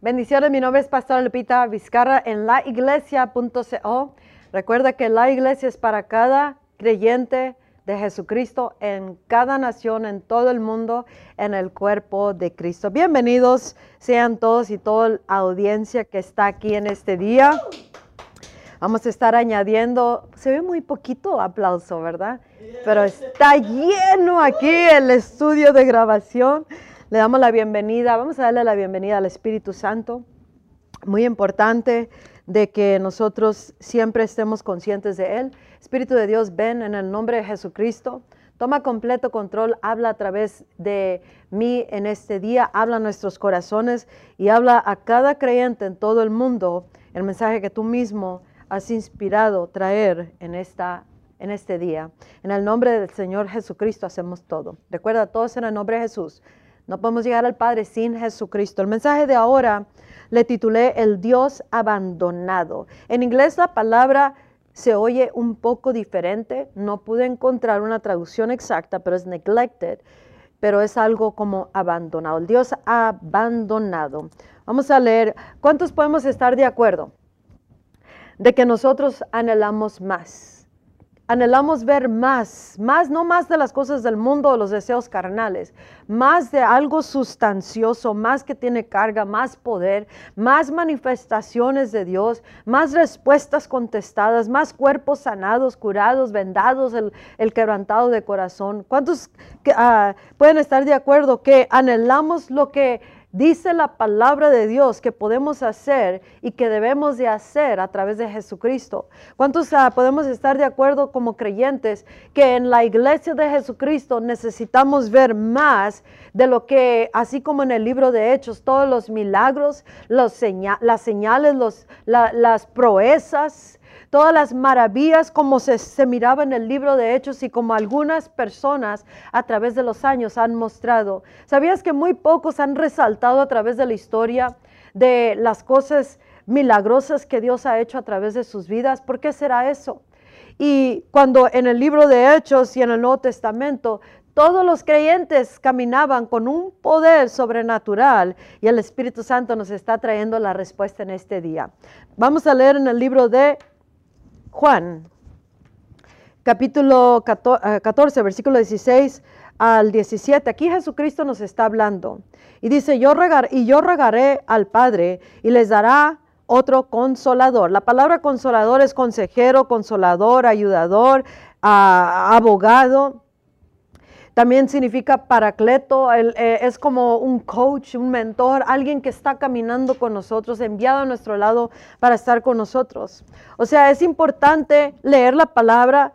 Bendiciones, mi nombre es Pastor Lupita Vizcarra en laiglesia.co. Recuerda que la iglesia es para cada creyente de Jesucristo en cada nación, en todo el mundo, en el cuerpo de Cristo. Bienvenidos sean todos y toda la audiencia que está aquí en este día. Vamos a estar añadiendo, se ve muy poquito aplauso, ¿verdad? Pero está lleno aquí el estudio de grabación. Le damos la bienvenida, vamos a darle la bienvenida al Espíritu Santo. Muy importante de que nosotros siempre estemos conscientes de Él. Espíritu de Dios, ven en el nombre de Jesucristo. Toma completo control, habla a través de mí en este día, habla a nuestros corazones y habla a cada creyente en todo el mundo el mensaje que tú mismo has inspirado traer en, esta, en este día. En el nombre del Señor Jesucristo hacemos todo. Recuerda, todos en el nombre de Jesús. No podemos llegar al Padre sin Jesucristo. El mensaje de ahora le titulé El Dios abandonado. En inglés la palabra se oye un poco diferente. No pude encontrar una traducción exacta, pero es neglected. Pero es algo como abandonado. El Dios abandonado. Vamos a leer. ¿Cuántos podemos estar de acuerdo? De que nosotros anhelamos más anhelamos ver más, más, no más de las cosas del mundo o los deseos carnales, más de algo sustancioso, más que tiene carga, más poder, más manifestaciones de Dios, más respuestas contestadas, más cuerpos sanados, curados, vendados, el, quebrantado de corazón. ¿Cuántos ah, pueden estar de acuerdo que anhelamos lo que Dice la palabra de Dios que podemos hacer y que debemos de hacer a través de Jesucristo. ¿Cuántos ah, podemos estar de acuerdo como creyentes que en la iglesia de Jesucristo necesitamos ver más de lo que, así como en el libro de Hechos, todos los milagros, las señales, las proezas, todas las maravillas como se, miraba en el libro de Hechos y como algunas personas a través de los años han mostrado. ¿Sabías que muy pocos han resaltado a través de la historia de las cosas milagrosas que Dios ha hecho a través de sus vidas? ¿Por qué será eso? Y cuando en el libro de Hechos y en el Nuevo Testamento todos los creyentes caminaban con un poder sobrenatural y el Espíritu Santo nos está trayendo la respuesta en este día. Vamos a leer en el libro de Juan, capítulo 14, eh, versículo 16 al 17. Aquí Jesucristo nos está hablando y dice, yo y yo regaré al Padre y les dará otro consolador. La palabra consolador es consejero, consolador, ayudador, ah, abogado. También significa paracleto, eh, es como un coach, un mentor, alguien que está caminando con nosotros, enviado a nuestro lado para estar con nosotros. O sea, es importante leer la palabra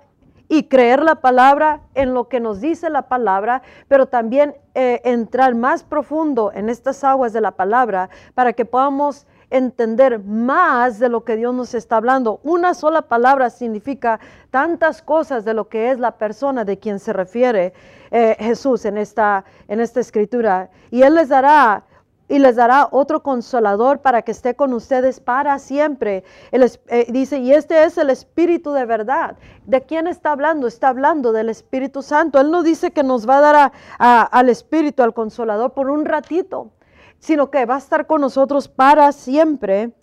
y creer la palabra en lo que nos dice la palabra, pero también eh, entrar más profundo en estas aguas de la palabra para que podamos entender más de lo que Dios nos está hablando. Una sola palabra significa tantas cosas de lo que es la persona de quien se refiere eh, Jesús en esta, en esta escritura. Y Él les dará y les dará otro consolador para que esté con ustedes para siempre. Eh, dice, y este es el Espíritu de verdad. ¿De quién está hablando? Está hablando del Espíritu Santo. Él no dice que nos va a dar al Espíritu, al consolador, por un ratito sino que va a estar con nosotros para siempre.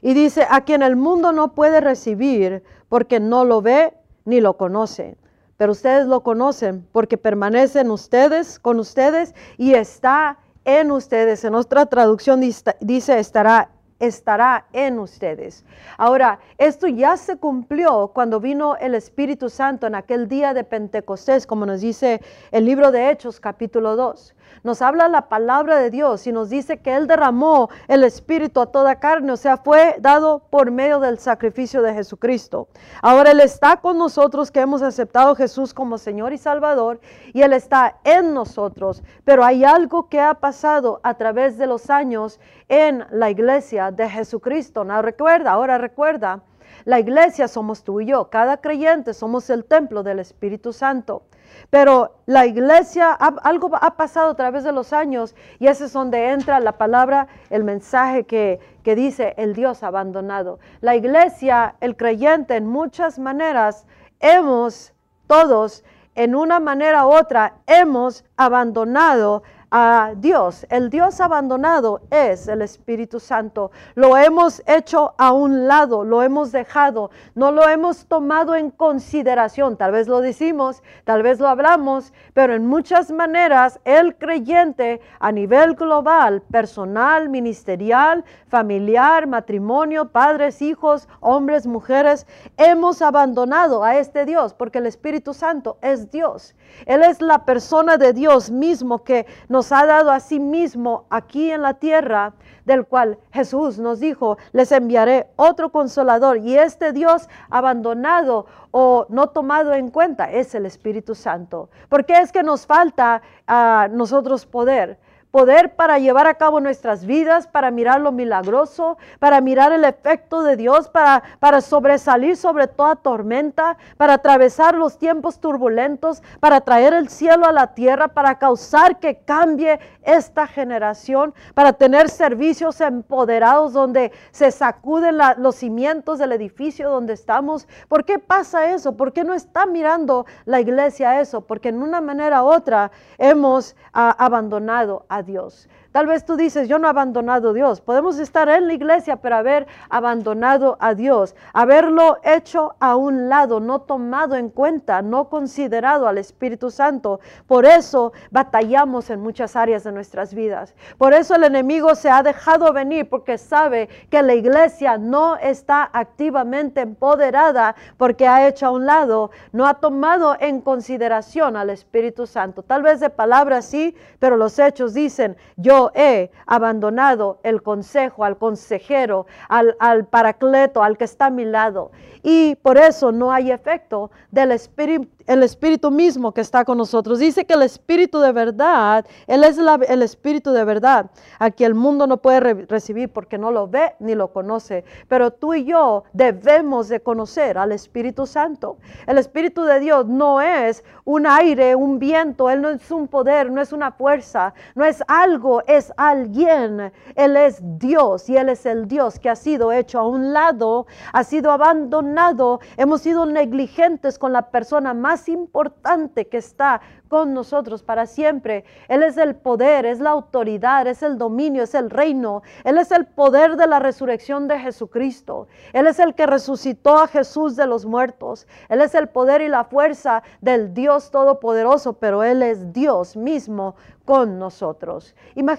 Y dice, a quien el mundo no puede recibir porque no lo ve ni lo conoce. Pero ustedes lo conocen porque permanecen ustedes con ustedes y está en ustedes. En otra traducción dice estará estará en ustedes. Ahora, esto ya se cumplió cuando vino el Espíritu Santo en aquel día de Pentecostés, como nos dice el libro de Hechos capítulo 2 nos habla la palabra de Dios y nos dice que Él derramó el Espíritu a toda carne, o sea, fue dado por medio del sacrificio de Jesucristo. Ahora Él está con nosotros que hemos aceptado a Jesús como Señor y Salvador y Él está en nosotros, pero hay algo que ha pasado a través de los años en la iglesia de Jesucristo. No recuerda, ahora recuerda. La iglesia somos tú y yo, cada creyente somos el templo del Espíritu Santo. Pero la iglesia, algo ha pasado a través de los años y ese es donde entra la palabra, el mensaje que, que dice el Dios abandonado. La iglesia, el creyente, en muchas maneras, hemos todos, en una manera u otra, hemos abandonado a Dios. El Dios abandonado es el Espíritu Santo. Lo hemos hecho a un lado, lo hemos dejado, no lo hemos tomado en consideración. Tal vez lo decimos, tal vez lo hablamos, pero en muchas maneras el creyente a nivel global, personal, ministerial, familiar, matrimonio, padres, hijos, hombres, mujeres, hemos abandonado a este Dios porque el Espíritu Santo es Dios. Él es la persona de Dios mismo que nos ha dado a sí mismo aquí en la tierra, del cual Jesús nos dijo, les enviaré otro consolador. Y este Dios abandonado o no tomado en cuenta es el Espíritu Santo. porque es que nos falta a nosotros poder? Poder para llevar a cabo nuestras vidas, para mirar lo milagroso, para mirar el efecto de Dios, para, para sobresalir sobre toda tormenta, para atravesar los tiempos turbulentos, para traer el cielo a la tierra, para causar que cambie esta generación, para tener servicios empoderados donde se sacuden los cimientos del edificio donde estamos. ¿Por qué pasa eso? ¿Por qué no está mirando la iglesia eso? Porque en una manera u otra hemos ah, abandonado a Dios. Tal vez tú dices, yo no he abandonado a Dios. Podemos estar en la iglesia, pero haber abandonado a Dios, haberlo hecho a un lado, no tomado en cuenta, no considerado al Espíritu Santo. Por eso batallamos en muchas áreas de nuestras vidas. Por eso el enemigo se ha dejado venir, porque sabe que la iglesia no está activamente empoderada, porque ha hecho a un lado, no ha tomado en consideración al Espíritu Santo. Tal vez de palabras sí, pero los hechos dicen, yo he abandonado el consejo, al consejero, al, al paracleto, al que está a mi lado. Y por eso no hay efecto del espíritu el Espíritu mismo que está con nosotros. Dice que el Espíritu de verdad, Él es el Espíritu de verdad, a que el mundo no puede recibir porque no lo ve ni lo conoce. Pero tú y yo debemos de conocer al Espíritu Santo. El Espíritu de Dios no es un aire, un viento, Él no es un poder, no es una fuerza, no es algo, es alguien. Él es Dios y Él es el Dios que ha sido hecho a un lado, ha sido abandonado, hemos sido negligentes con la persona más importante que está con nosotros para siempre. Él es el poder, es la autoridad, es el dominio, es el reino. Él es el poder de la resurrección de Jesucristo. Él es el que resucitó a Jesús de los muertos. Él es el poder y la fuerza del Dios Todopoderoso, pero Él es Dios mismo con nosotros. Imagínate,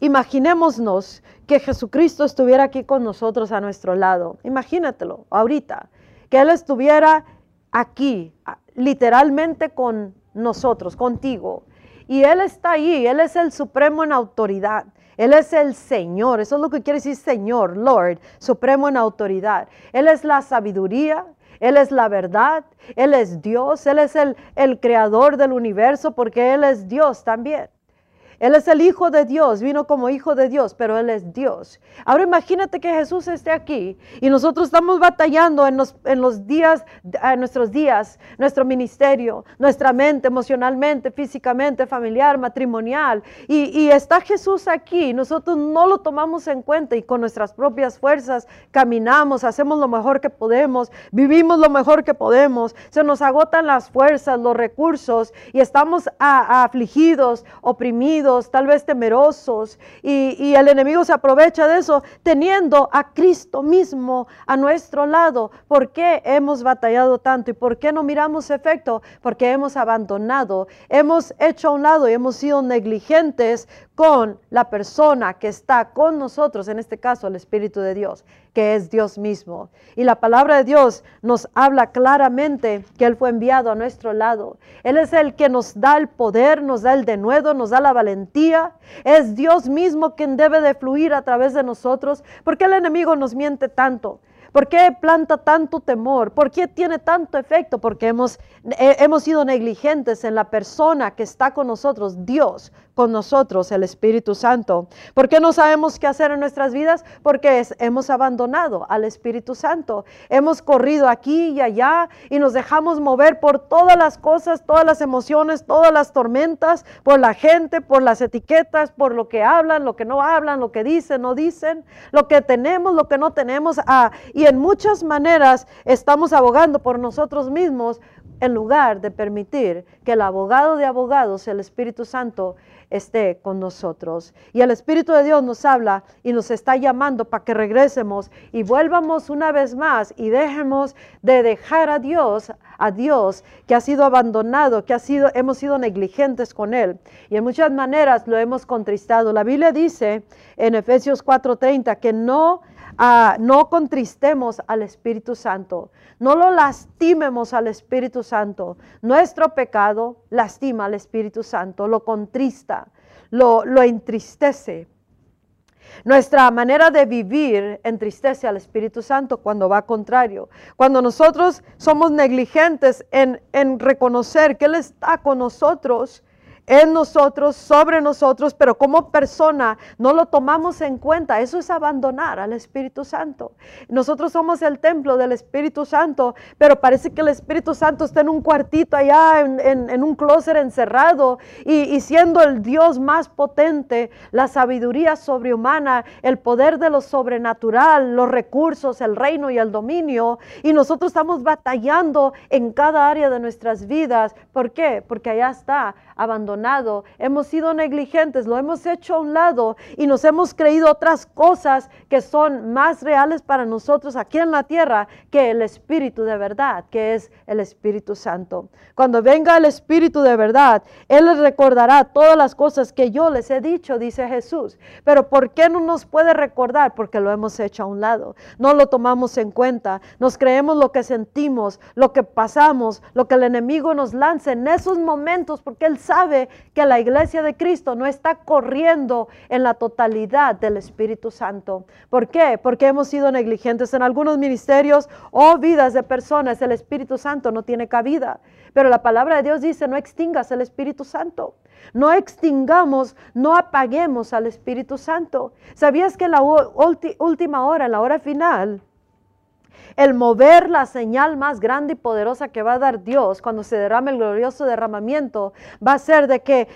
imaginémonos que Jesucristo estuviera aquí con nosotros a nuestro lado. Imagínatelo ahorita, que Él estuviera aquí, literalmente con nosotros, contigo. Y Él está ahí, Él es el supremo en autoridad. Él es el Señor, eso es lo que quiere decir Señor, Lord, supremo en autoridad. Él es la sabiduría, Él es la verdad, Él es Dios, Él es el, el creador del universo porque Él es Dios también. Él es el Hijo de Dios, vino como Hijo de Dios, pero Él es Dios. Ahora imagínate que Jesús esté aquí y nosotros estamos batallando en los, días, en nuestros días, nuestro ministerio, nuestra mente, emocionalmente, físicamente, familiar, matrimonial. Y, y está Jesús aquí, nosotros no lo tomamos en cuenta y con nuestras propias fuerzas caminamos, hacemos lo mejor que podemos, vivimos lo mejor que podemos, se nos agotan las fuerzas, los recursos y estamos afligidos, oprimidos tal vez temerosos, y, el enemigo se aprovecha de eso teniendo a Cristo mismo a nuestro lado. ¿Por qué hemos batallado tanto y por qué no miramos efecto? Porque hemos abandonado, hemos hecho a un lado y hemos sido negligentes con la persona que está con nosotros, en este caso el Espíritu de Dios, que es Dios mismo. Y la palabra de Dios nos habla claramente que Él fue enviado a nuestro lado. Él es el que nos da el poder, nos da el denuedo, nos da la valentía. Es Dios mismo quien debe de fluir a través de nosotros. porque el enemigo nos miente tanto? ¿Por qué planta tanto temor? ¿Por qué tiene tanto efecto? Porque hemos, eh, hemos sido negligentes en la persona que está con nosotros, Dios, con nosotros, el Espíritu Santo. ¿Por qué no sabemos qué hacer en nuestras vidas? Porque hemos abandonado al Espíritu Santo. Hemos corrido aquí y allá y nos dejamos mover por todas las cosas, todas las emociones, todas las tormentas, por la gente, por las etiquetas, por lo que hablan, lo que no hablan, lo que dicen, no dicen, lo que tenemos, lo que no tenemos. Ah, y en muchas maneras estamos abogando por nosotros mismos en lugar de permitir que el abogado de abogados, el Espíritu Santo, esté con nosotros. Y el Espíritu de Dios nos habla y nos está llamando para que regresemos y vuelvamos una vez más y dejemos de dejar a Dios, a Dios que ha sido abandonado, que ha sido, hemos sido negligentes con Él. Y en muchas maneras lo hemos contristado. La Biblia dice en Efesios 4:30 que no no contristemos al Espíritu Santo, no lo lastimemos al Espíritu Santo. Nuestro pecado lastima al Espíritu Santo, lo contrista, lo, lo entristece. Nuestra manera de vivir entristece al Espíritu Santo cuando va contrario. Cuando nosotros somos negligentes en, en reconocer que Él está con nosotros, en nosotros, sobre nosotros, pero como persona no lo tomamos en cuenta. Eso es abandonar al Espíritu Santo. Nosotros somos el templo del Espíritu Santo, pero parece que el Espíritu Santo está en un cuartito allá, en, un closet encerrado, y, y, siendo el Dios más potente, la sabiduría sobrehumana, el poder de lo sobrenatural, los recursos, el reino y el dominio, y nosotros estamos batallando en cada área de nuestras vidas. ¿Por qué? Porque allá está abandonado, hemos sido negligentes, lo hemos hecho a un lado y nos hemos creído otras cosas que son más reales para nosotros aquí en la tierra que el Espíritu de verdad, que es el Espíritu Santo. Cuando venga el Espíritu de verdad, Él les recordará todas las cosas que yo les he dicho, dice Jesús. Pero ¿por qué no nos puede recordar? Porque lo hemos hecho a un lado, no lo tomamos en cuenta, nos creemos lo que sentimos, lo que pasamos, lo que el enemigo nos lanza en esos momentos, porque Él sabe que la iglesia de Cristo no está corriendo en la totalidad del Espíritu Santo. ¿Por qué? Porque hemos sido negligentes en algunos ministerios o vidas de personas. El Espíritu Santo no tiene cabida. Pero la palabra de Dios dice, no extingas el Espíritu Santo. No extingamos, no apaguemos al Espíritu Santo. ¿Sabías que en la última hora, en la hora final, el mover la señal más grande y poderosa que va a dar Dios cuando se derrame el glorioso derramamiento va a ser de que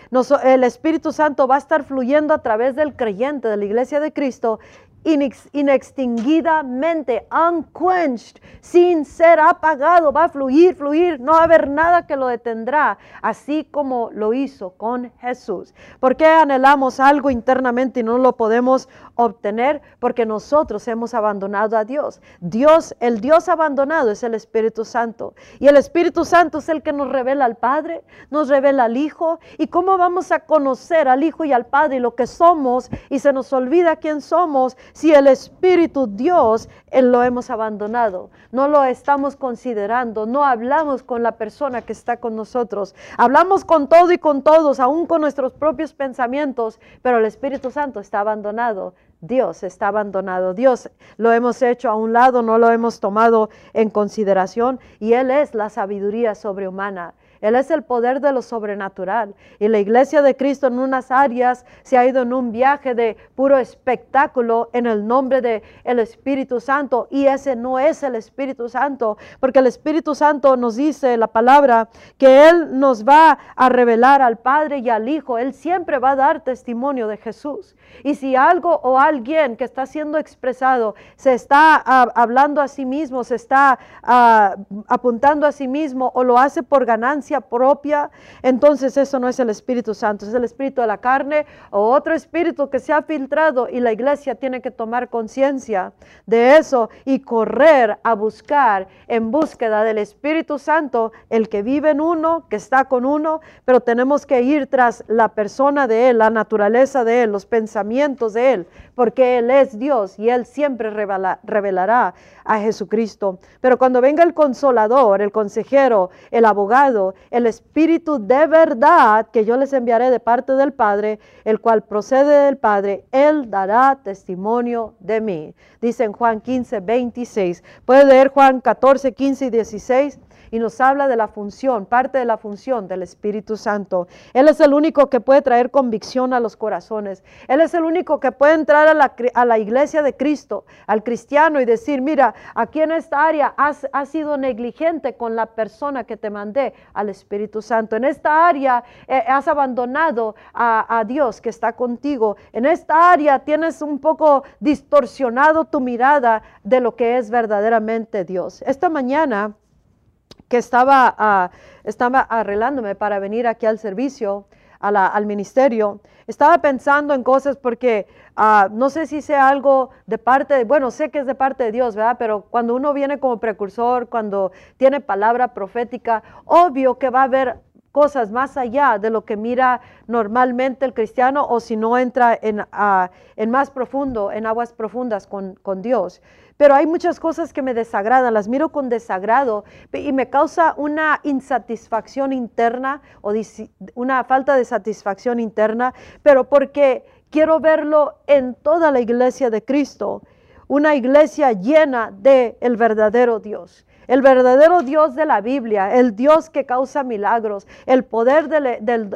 el Espíritu Santo va a estar fluyendo a través del creyente de la iglesia de Cristo inextinguidamente, unquenched, sin ser apagado, va a fluir, fluir, no va a haber nada que lo detendrá, así como lo hizo con Jesús. ¿Por qué anhelamos algo internamente y no lo podemos obtener? Porque nosotros hemos abandonado a Dios. Dios, el Dios abandonado es el Espíritu Santo. Y el Espíritu Santo es el que nos revela al Padre, nos revela al Hijo. ¿Y cómo vamos a conocer al Hijo y al Padre y lo que somos y se nos olvida quién somos? Si el Espíritu Dios él lo hemos abandonado, no lo estamos considerando, no hablamos con la persona que está con nosotros, hablamos con todo y con todos, aún con nuestros propios pensamientos, pero el Espíritu Santo está abandonado. Dios está abandonado. Dios lo hemos hecho a un lado, no lo hemos tomado en consideración y Él es la sabiduría sobrehumana. Él es el poder de lo sobrenatural. Y la iglesia de Cristo en unas áreas se ha ido en un viaje de puro espectáculo en el nombre del el Espíritu Santo. Y ese no es el Espíritu Santo, porque el Espíritu Santo nos dice la palabra que Él nos va a revelar al Padre y al Hijo. Él siempre va a dar testimonio de Jesús. Y si algo o alguien que está siendo expresado se está ah, hablando a sí mismo, se está ah, apuntando a sí mismo o lo hace por ganancia, propia, entonces eso no es el Espíritu Santo, es el Espíritu de la carne o otro espíritu que se ha filtrado y la iglesia tiene que tomar conciencia de eso y correr a buscar en búsqueda del Espíritu Santo, el que vive en uno, que está con uno, pero tenemos que ir tras la persona de Él, la naturaleza de Él, los pensamientos de Él, porque Él es Dios y Él siempre revelará a Jesucristo. Pero cuando venga el consolador, el consejero, el abogado, el Espíritu de verdad que yo les enviaré de parte del Padre, el cual procede del Padre, Él dará testimonio de mí. Dice en Juan 15, 26. Puede leer Juan 14, 15 y 16 y nos habla de la función, parte de la función del Espíritu Santo. Él es el único que puede traer convicción a los corazones. Él es el único que puede entrar a la, iglesia de Cristo, al cristiano y decir, mira, aquí en esta área has, sido negligente con la persona que te mandé al Espíritu Santo. En esta área eh, has abandonado a Dios que está contigo. En esta área tienes un poco distorsionado tu mirada de lo que es verdaderamente Dios. Esta mañana que estaba, ah, estaba arreglándome para venir aquí al servicio, al ministerio, estaba pensando en cosas porque ah, no sé si sea algo de parte, de, bueno, sé que es de parte de Dios, ¿verdad? Pero cuando uno viene como precursor, cuando tiene palabra profética, obvio que va a haber cosas más allá de lo que mira normalmente el cristiano o si no entra en, más profundo, en aguas profundas con, Dios. Pero hay muchas cosas que me desagradan, las miro con desagrado y me causa una insatisfacción interna o una falta de satisfacción interna, pero porque quiero verlo en toda la iglesia de Cristo, una iglesia llena de el verdadero Dios el verdadero Dios de la Biblia, el Dios que causa milagros, el poder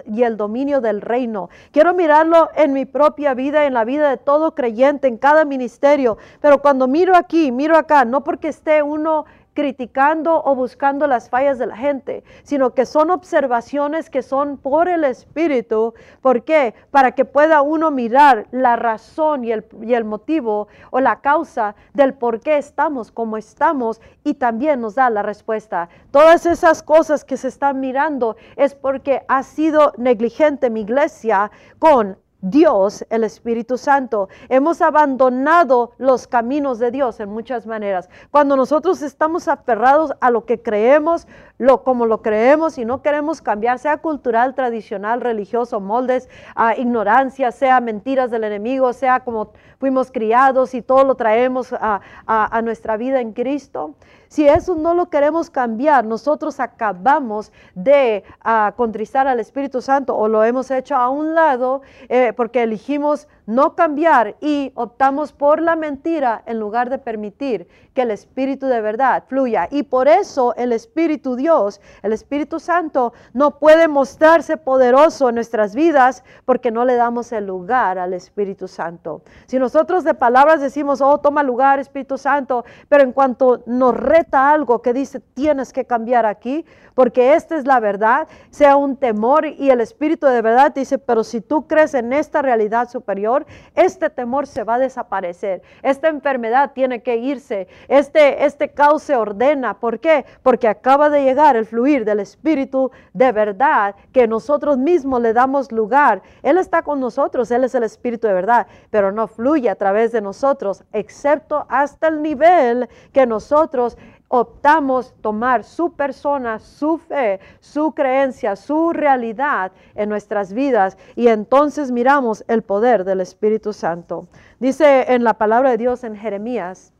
y el dominio del reino. Quiero mirarlo en mi propia vida, en la vida de todo creyente, en cada ministerio. Pero cuando miro aquí, miro acá, no porque esté uno criticando o buscando las fallas de la gente, sino que son observaciones que son por el Espíritu. ¿Por qué? Para que pueda uno mirar la razón y el, y el motivo o la causa del por qué estamos como estamos y también nos da la respuesta. Todas esas cosas que se están mirando es porque ha sido negligente mi iglesia con Dios, el Espíritu Santo. Hemos abandonado los caminos de Dios en muchas maneras. Cuando nosotros estamos aferrados a lo que creemos, lo, como lo creemos y no queremos cambiar, sea cultural, tradicional, religioso, moldes, a ignorancia, sea mentiras del enemigo, sea como fuimos criados y todo lo traemos a, a nuestra vida en Cristo. Si eso no lo queremos cambiar, nosotros acabamos de uh, contristar al Espíritu Santo o lo hemos hecho a un lado eh, porque elegimos no cambiar y optamos por la mentira en lugar de permitir que el Espíritu de verdad fluya. Y por eso el Espíritu Dios, el Espíritu Santo, no puede mostrarse poderoso en nuestras vidas porque no le damos el lugar al Espíritu Santo. Si nosotros de palabras decimos, oh, toma lugar Espíritu Santo, pero en cuanto nos algo que dice tienes que cambiar aquí, porque esta es la verdad, sea un temor y el espíritu de verdad dice, pero si tú crees en esta realidad superior, este temor se va a desaparecer, esta enfermedad tiene que irse, este, este caos se ordena, ¿por qué? Porque acaba de llegar el fluir del espíritu de verdad que nosotros mismos le damos lugar. Él está con nosotros, Él es el espíritu de verdad, pero no fluye a través de nosotros, excepto hasta el nivel que nosotros optamos tomar su persona, su fe, su creencia, su realidad en nuestras vidas y entonces miramos el poder del Espíritu Santo. Dice en la palabra de Dios en Jeremías,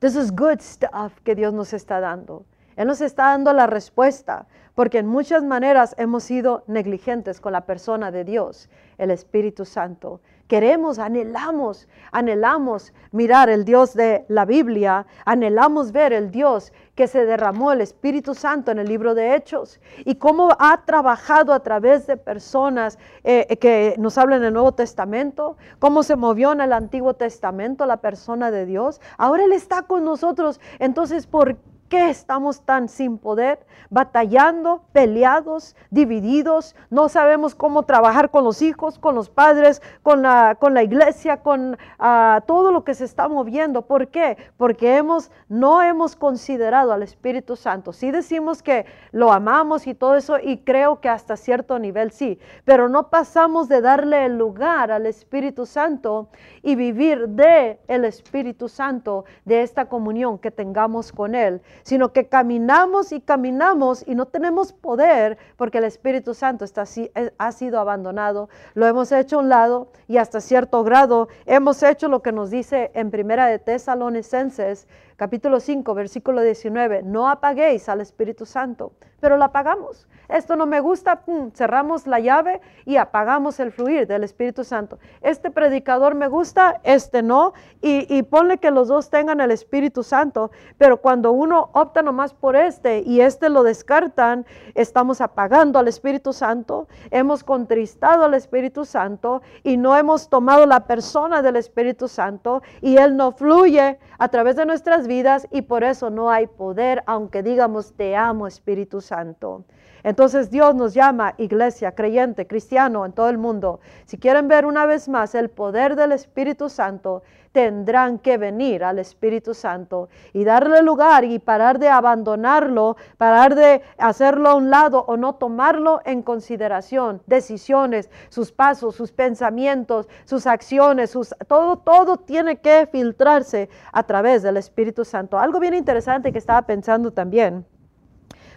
this is good stuff que Dios nos está dando. Él nos está dando la respuesta, porque en muchas maneras hemos sido negligentes con la persona de Dios, el Espíritu Santo. Queremos, anhelamos, anhelamos mirar el Dios de la Biblia, anhelamos ver el Dios que se derramó el Espíritu Santo en el libro de Hechos y cómo ha trabajado a través de personas eh, que nos hablan en el Nuevo Testamento, cómo se movió en el Antiguo Testamento la persona de Dios. Ahora Él está con nosotros. Entonces, ¿por qué? estamos tan sin poder, batallando, peleados, divididos? No sabemos cómo trabajar con los hijos, con los padres, con la, con la iglesia, con ah, todo lo que se está moviendo. ¿Por qué? Porque hemos, no hemos considerado al Espíritu Santo. Sí decimos que lo amamos y todo eso, y creo que hasta cierto nivel sí, pero no pasamos de darle el lugar al Espíritu Santo y vivir de el Espíritu Santo, de esta comunión que tengamos con Él sino que caminamos y caminamos y no tenemos poder porque el Espíritu Santo está, eh, ha sido abandonado. Lo hemos hecho a un lado y hasta cierto grado hemos hecho lo que nos dice en Primera de Tesalonicenses capítulo 5, versículo 19, no apaguéis al Espíritu Santo, pero lo apagamos. Esto no me gusta, cerramos la llave y apagamos el fluir del Espíritu Santo. Este predicador me gusta, este no, y, ponle que los dos tengan el Espíritu Santo, pero cuando uno opta nomás por este y este lo descartan, estamos apagando al Espíritu Santo, hemos contristado al Espíritu Santo y no hemos tomado la persona del Espíritu Santo y Él no fluye a través de nuestras vidas y por eso no hay poder, aunque digamos te amo Espíritu Santo. Entonces Dios nos llama iglesia, creyente, cristiano en todo el mundo. Si quieren ver una vez más el poder del Espíritu Santo, tendrán que venir al Espíritu Santo y darle lugar y parar de abandonarlo, parar de hacerlo a un lado o no tomarlo en consideración. Decisiones, sus pasos, sus pensamientos, sus acciones, sus, todo, todo tiene que filtrarse a través del Espíritu Santo. Algo bien interesante que estaba pensando también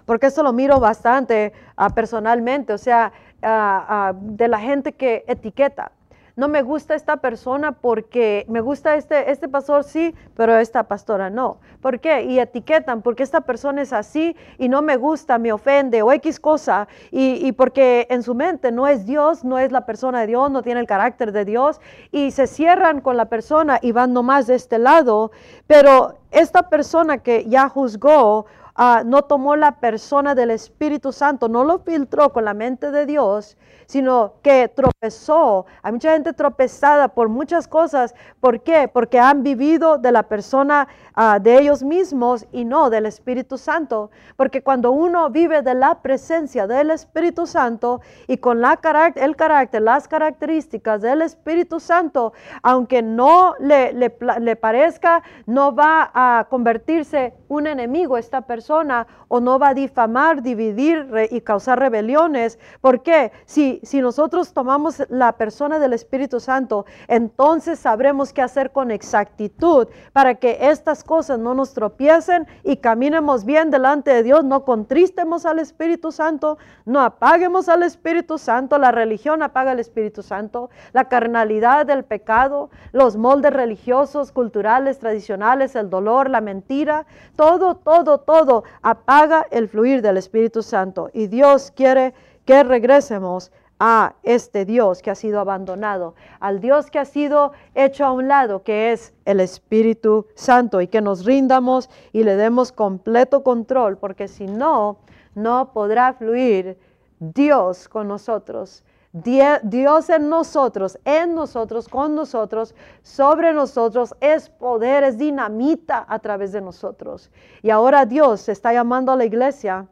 porque esto lo miro bastante ah, personalmente, o sea, ah, ah, de la gente que etiqueta no me gusta esta persona porque me gusta este, este pastor sí, pero esta pastora no. ¿Por qué? Y etiquetan porque esta persona es así y no me gusta, me ofende o X cosa. Y, y porque en su mente no es Dios, no es la persona de Dios, no tiene el carácter de Dios y se cierran con la persona y van nomás de este lado. Pero esta persona que ya juzgó Ah, no tomó la persona del Espíritu Santo, no lo filtró con la mente de Dios, sino que tropezó. Hay mucha gente tropezada por muchas cosas. ¿Por qué? Porque han vivido de la persona ah, de ellos mismos y no del Espíritu Santo. Porque cuando uno vive de la presencia del Espíritu Santo y con la el carácter, las características del Espíritu Santo, aunque no le, le parezca, no va a convertirse un enemigo esta persona o no va a difamar, dividir y causar rebeliones. ¿Por qué? Si, si nosotros tomamos la persona del Espíritu Santo, entonces sabremos qué hacer con exactitud para que estas cosas no nos tropiecen y caminemos bien delante de Dios, no contristemos al Espíritu Santo, no apaguemos al Espíritu Santo, la religión apaga al Espíritu Santo, la carnalidad del pecado, los moldes religiosos, culturales, tradicionales, el dolor, la mentira, todo, todo, todo apaga el fluir del Espíritu Santo. Y Dios quiere que regresemos a este Dios que ha sido abandonado, al Dios que ha sido hecho a un lado, que es el Espíritu Santo, y que nos rindamos y le demos completo control, porque si no, no podrá fluir Dios con nosotros. Dios en nosotros, en nosotros, con nosotros, sobre nosotros, es poder, es dinamita a través de nosotros. Y ahora Dios está llamando a la iglesia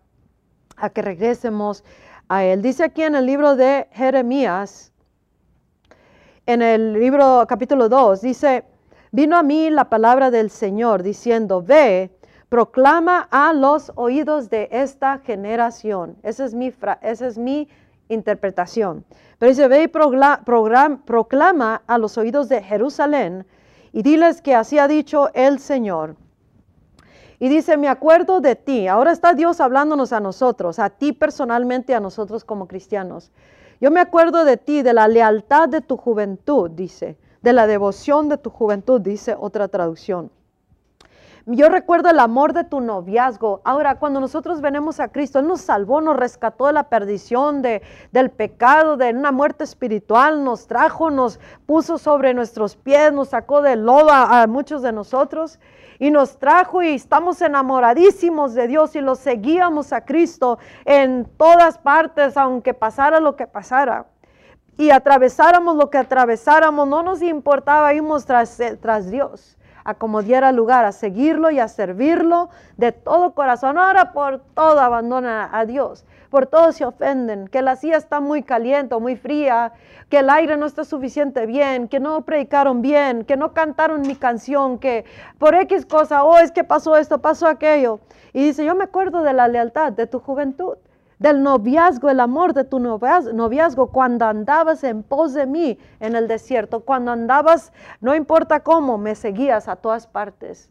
a que regresemos a Él. Dice aquí en el libro de Jeremías, en el libro capítulo 2, dice, vino a mí la palabra del Señor diciendo, ve, proclama a los oídos de esta generación. Esa es mi, esa es mi interpretación. Pero dice, ve y proclama a los oídos de Jerusalén y diles que así ha dicho el Señor. Y dice, me acuerdo de ti. Ahora está Dios hablándonos a nosotros, a ti personalmente, a nosotros como cristianos. Yo me acuerdo de ti, de la lealtad de tu juventud, dice, de la devoción de tu juventud, dice otra traducción. Yo recuerdo el amor de tu noviazgo. Ahora, cuando nosotros venimos a Cristo, Él nos salvó, nos rescató de la perdición, de, del pecado, de una muerte espiritual, nos trajo, nos puso sobre nuestros pies, nos sacó del lodo a, muchos de nosotros y nos trajo y estamos enamoradísimos de Dios y lo seguíamos a Cristo en todas partes, aunque pasara lo que pasara. Y atravesáramos lo que atravesáramos, no nos importaba, íbamos tras, tras Dios a como lugar, a seguirlo y a servirlo de todo corazón. Ahora por todo abandonan a Dios, por todo se ofenden, que la silla está muy caliente o muy fría, que el aire no está suficiente bien, que no predicaron bien, que no cantaron mi canción, que por X cosa, oh, es que pasó esto, pasó aquello. Y dice, yo me acuerdo de la lealtad de tu juventud del noviazgo, el amor de tu noviazgo, cuando andabas en pos de mí en el desierto, cuando andabas, no importa cómo, me seguías a todas partes.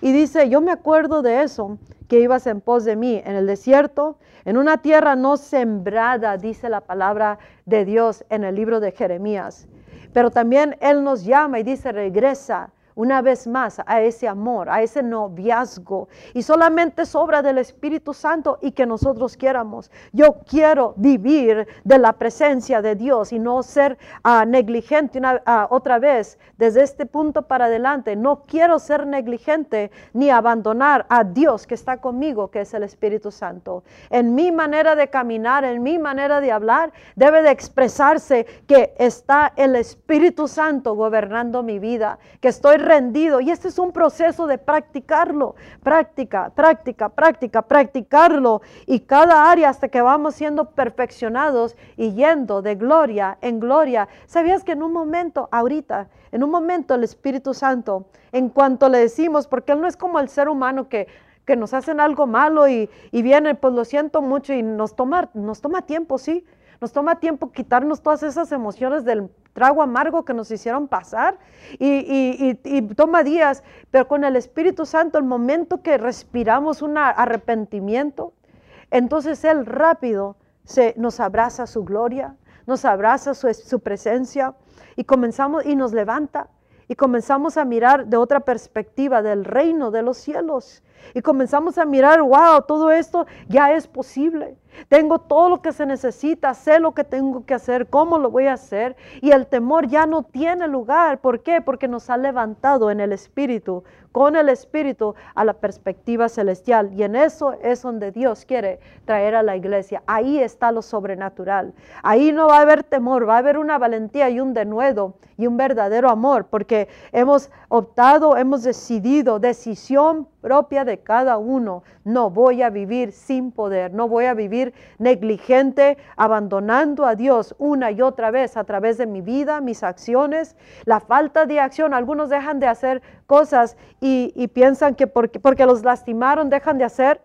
Y dice, yo me acuerdo de eso, que ibas en pos de mí en el desierto, en una tierra no sembrada, dice la palabra de Dios en el libro de Jeremías. Pero también Él nos llama y dice, regresa una vez más a ese amor, a ese noviazgo. Y solamente sobra del Espíritu Santo y que nosotros quieramos. Yo quiero vivir de la presencia de Dios y no ser ah, negligente una, ah, otra vez desde este punto para adelante. No quiero ser negligente ni abandonar a Dios que está conmigo, que es el Espíritu Santo. En mi manera de caminar, en mi manera de hablar, debe de expresarse que está el Espíritu Santo gobernando mi vida, que estoy rendido. Y este es un proceso de practicarlo, práctica, práctica, práctica, practicarlo. Y cada área hasta que vamos siendo perfeccionados y yendo de gloria en gloria. ¿Sabías que en un momento, ahorita, en un momento el Espíritu Santo, en cuanto le decimos, porque Él no es como el ser humano que que nos hacen algo malo y, y viene, pues lo siento mucho y nos nos toma tiempo, sí, nos toma tiempo quitarnos todas esas emociones del trago amargo que nos hicieron pasar y, toma días, pero con el Espíritu Santo, el momento que respiramos un arrepentimiento, entonces Él rápido se, nos abraza su gloria, nos abraza su, su presencia y comenzamos y nos levanta y comenzamos a mirar de otra perspectiva del reino de los cielos. Y comenzamos a mirar, wow, todo esto ya es posible. Tengo todo lo que se necesita, sé lo que tengo que hacer, cómo lo voy a hacer. Y el temor ya no tiene lugar. ¿Por qué? Porque nos ha levantado en el Espíritu, con el Espíritu, a la perspectiva celestial. Y en eso es donde Dios quiere traer a la iglesia. Ahí está lo sobrenatural. Ahí no va a haber temor, va a haber una valentía y un denuedo y un verdadero amor, porque hemos optado, hemos decidido, decisión propia de cada uno. No voy a vivir sin poder, no voy a vivir negligente, abandonando a Dios una y otra vez a través de mi vida, mis acciones, la falta de acción. Algunos dejan de hacer cosas y, piensan que porque, porque los lastimaron dejan de hacer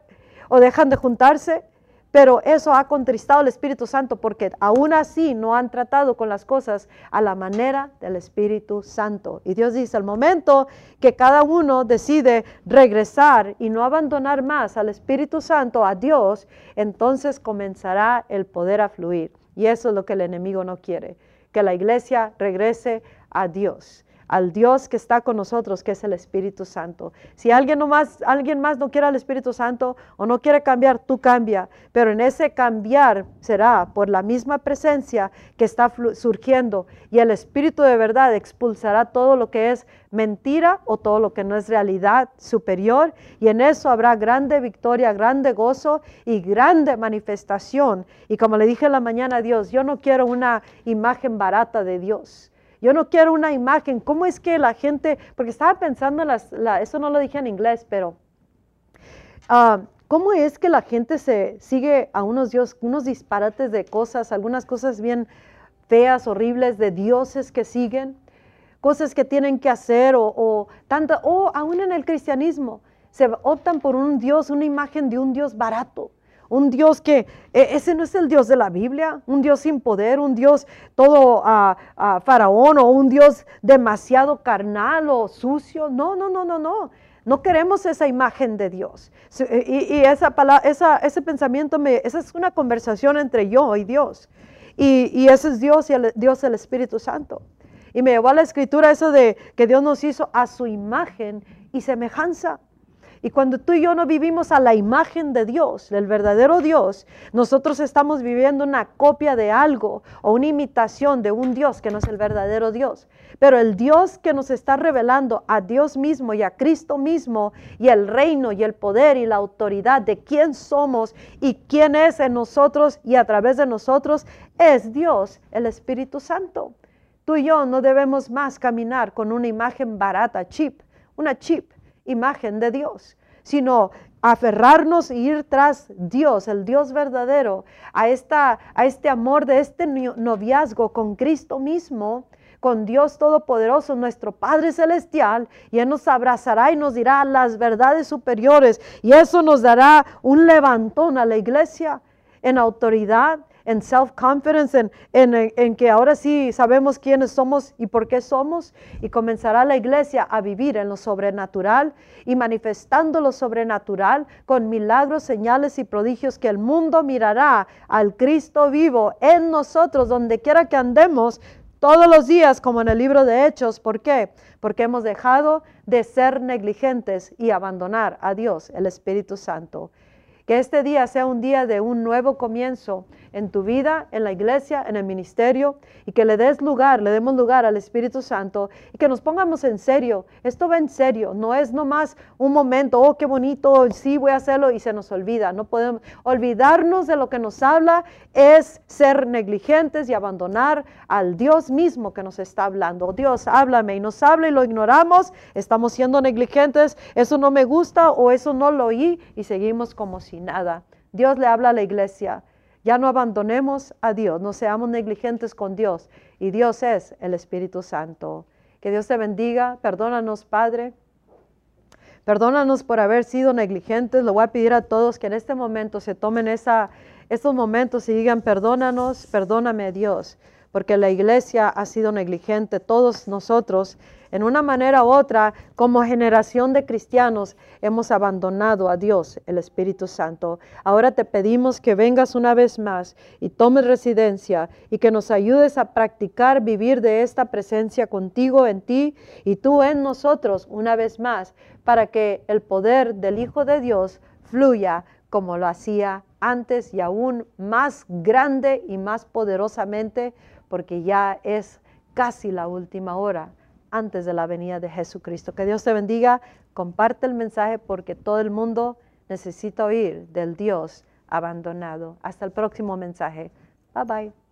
o dejan de juntarse pero eso ha contristado al Espíritu Santo porque aún así no han tratado con las cosas a la manera del Espíritu Santo. Y Dios dice, al momento que cada uno decide regresar y no abandonar más al Espíritu Santo, a Dios, entonces comenzará el poder a fluir. Y eso es lo que el enemigo no quiere, que la iglesia regrese a Dios al Dios que está con nosotros, que es el Espíritu Santo. Si alguien, no más, alguien más no quiere al Espíritu Santo o no quiere cambiar, tú cambia. Pero en ese cambiar será por la misma presencia que está surgiendo y el Espíritu de verdad expulsará todo lo que es mentira o todo lo que no es realidad superior y en eso habrá grande victoria, grande gozo y grande manifestación. Y como le dije en la mañana a Dios, yo no quiero una imagen barata de Dios. Yo no quiero una imagen. ¿Cómo es que la gente, porque estaba pensando, las, eso no lo dije en inglés, pero ah, ¿cómo es que la gente se sigue a unos dios, unos disparates de cosas, algunas cosas bien feas, horribles, de dioses que siguen, cosas que tienen que hacer o, o tanta, o aún en el cristianismo, se optan por un dios, una imagen de un dios barato un Dios que, e, ese no es el Dios de la Biblia, un Dios sin poder, un Dios todo a faraón o un Dios demasiado carnal o sucio. No, no, no, no, no. No queremos esa imagen de Dios. Y, esa esa, ese pensamiento, me, esa es una conversación entre yo y Dios. Y, y ese es Dios y el, Dios el Espíritu Santo. Y me llevó a la escritura eso de que Dios nos hizo a su imagen y semejanza. Y cuando tú y yo no vivimos a la imagen de Dios, del verdadero Dios, nosotros estamos viviendo una copia de algo o una imitación de un Dios que no es el verdadero Dios. Pero el Dios que nos está revelando a Dios mismo y a Cristo mismo y el reino y el poder y la autoridad de quién somos y quién es en nosotros y a través de nosotros es Dios, el Espíritu Santo. Tú y yo no debemos más caminar con una imagen barata, chip, una chip imagen de Dios, sino aferrarnos e ir tras Dios, el Dios verdadero, a, esta, a este amor de este noviazgo con Cristo mismo, con Dios Todopoderoso, nuestro Padre Celestial, y Él nos abrazará y nos dirá las verdades superiores, y eso nos dará un levantón a la iglesia en autoridad en self-confidence, en, que ahora sí sabemos quiénes somos y por qué somos, y comenzará la iglesia a vivir en lo sobrenatural y manifestando lo sobrenatural con milagros, señales y prodigios que el mundo mirará al Cristo vivo en nosotros, donde quiera que andemos, todos los días, como en el libro de Hechos. ¿Por qué? Porque hemos dejado de ser negligentes y abandonar a Dios, el Espíritu Santo. Que este día sea un día de un nuevo comienzo en tu vida, en la iglesia, en el ministerio, y que le des lugar, le demos lugar al Espíritu Santo y que nos pongamos en serio. Esto va en serio, no es nomás un momento, oh, qué bonito, sí voy a hacerlo y se nos olvida. No podemos olvidarnos de lo que nos habla, es ser negligentes y abandonar al Dios mismo que nos está hablando. Dios, háblame y nos habla y lo ignoramos, estamos siendo negligentes, eso no me gusta o eso no lo oí y seguimos como si nada. Dios le habla a la iglesia. Ya no abandonemos a Dios, no seamos negligentes con Dios. Y Dios es el Espíritu Santo. Que Dios te bendiga. Perdónanos, Padre. Perdónanos por haber sido negligentes. Lo voy a pedir a todos que en este momento se tomen esa, estos momentos y digan, perdónanos, perdóname Dios porque la iglesia ha sido negligente, todos nosotros, en una manera u otra, como generación de cristianos, hemos abandonado a Dios, el Espíritu Santo. Ahora te pedimos que vengas una vez más y tomes residencia y que nos ayudes a practicar vivir de esta presencia contigo en ti y tú en nosotros una vez más, para que el poder del Hijo de Dios fluya como lo hacía antes y aún más grande y más poderosamente porque ya es casi la última hora antes de la venida de Jesucristo. Que Dios te bendiga, comparte el mensaje porque todo el mundo necesita oír del Dios abandonado. Hasta el próximo mensaje. Bye bye.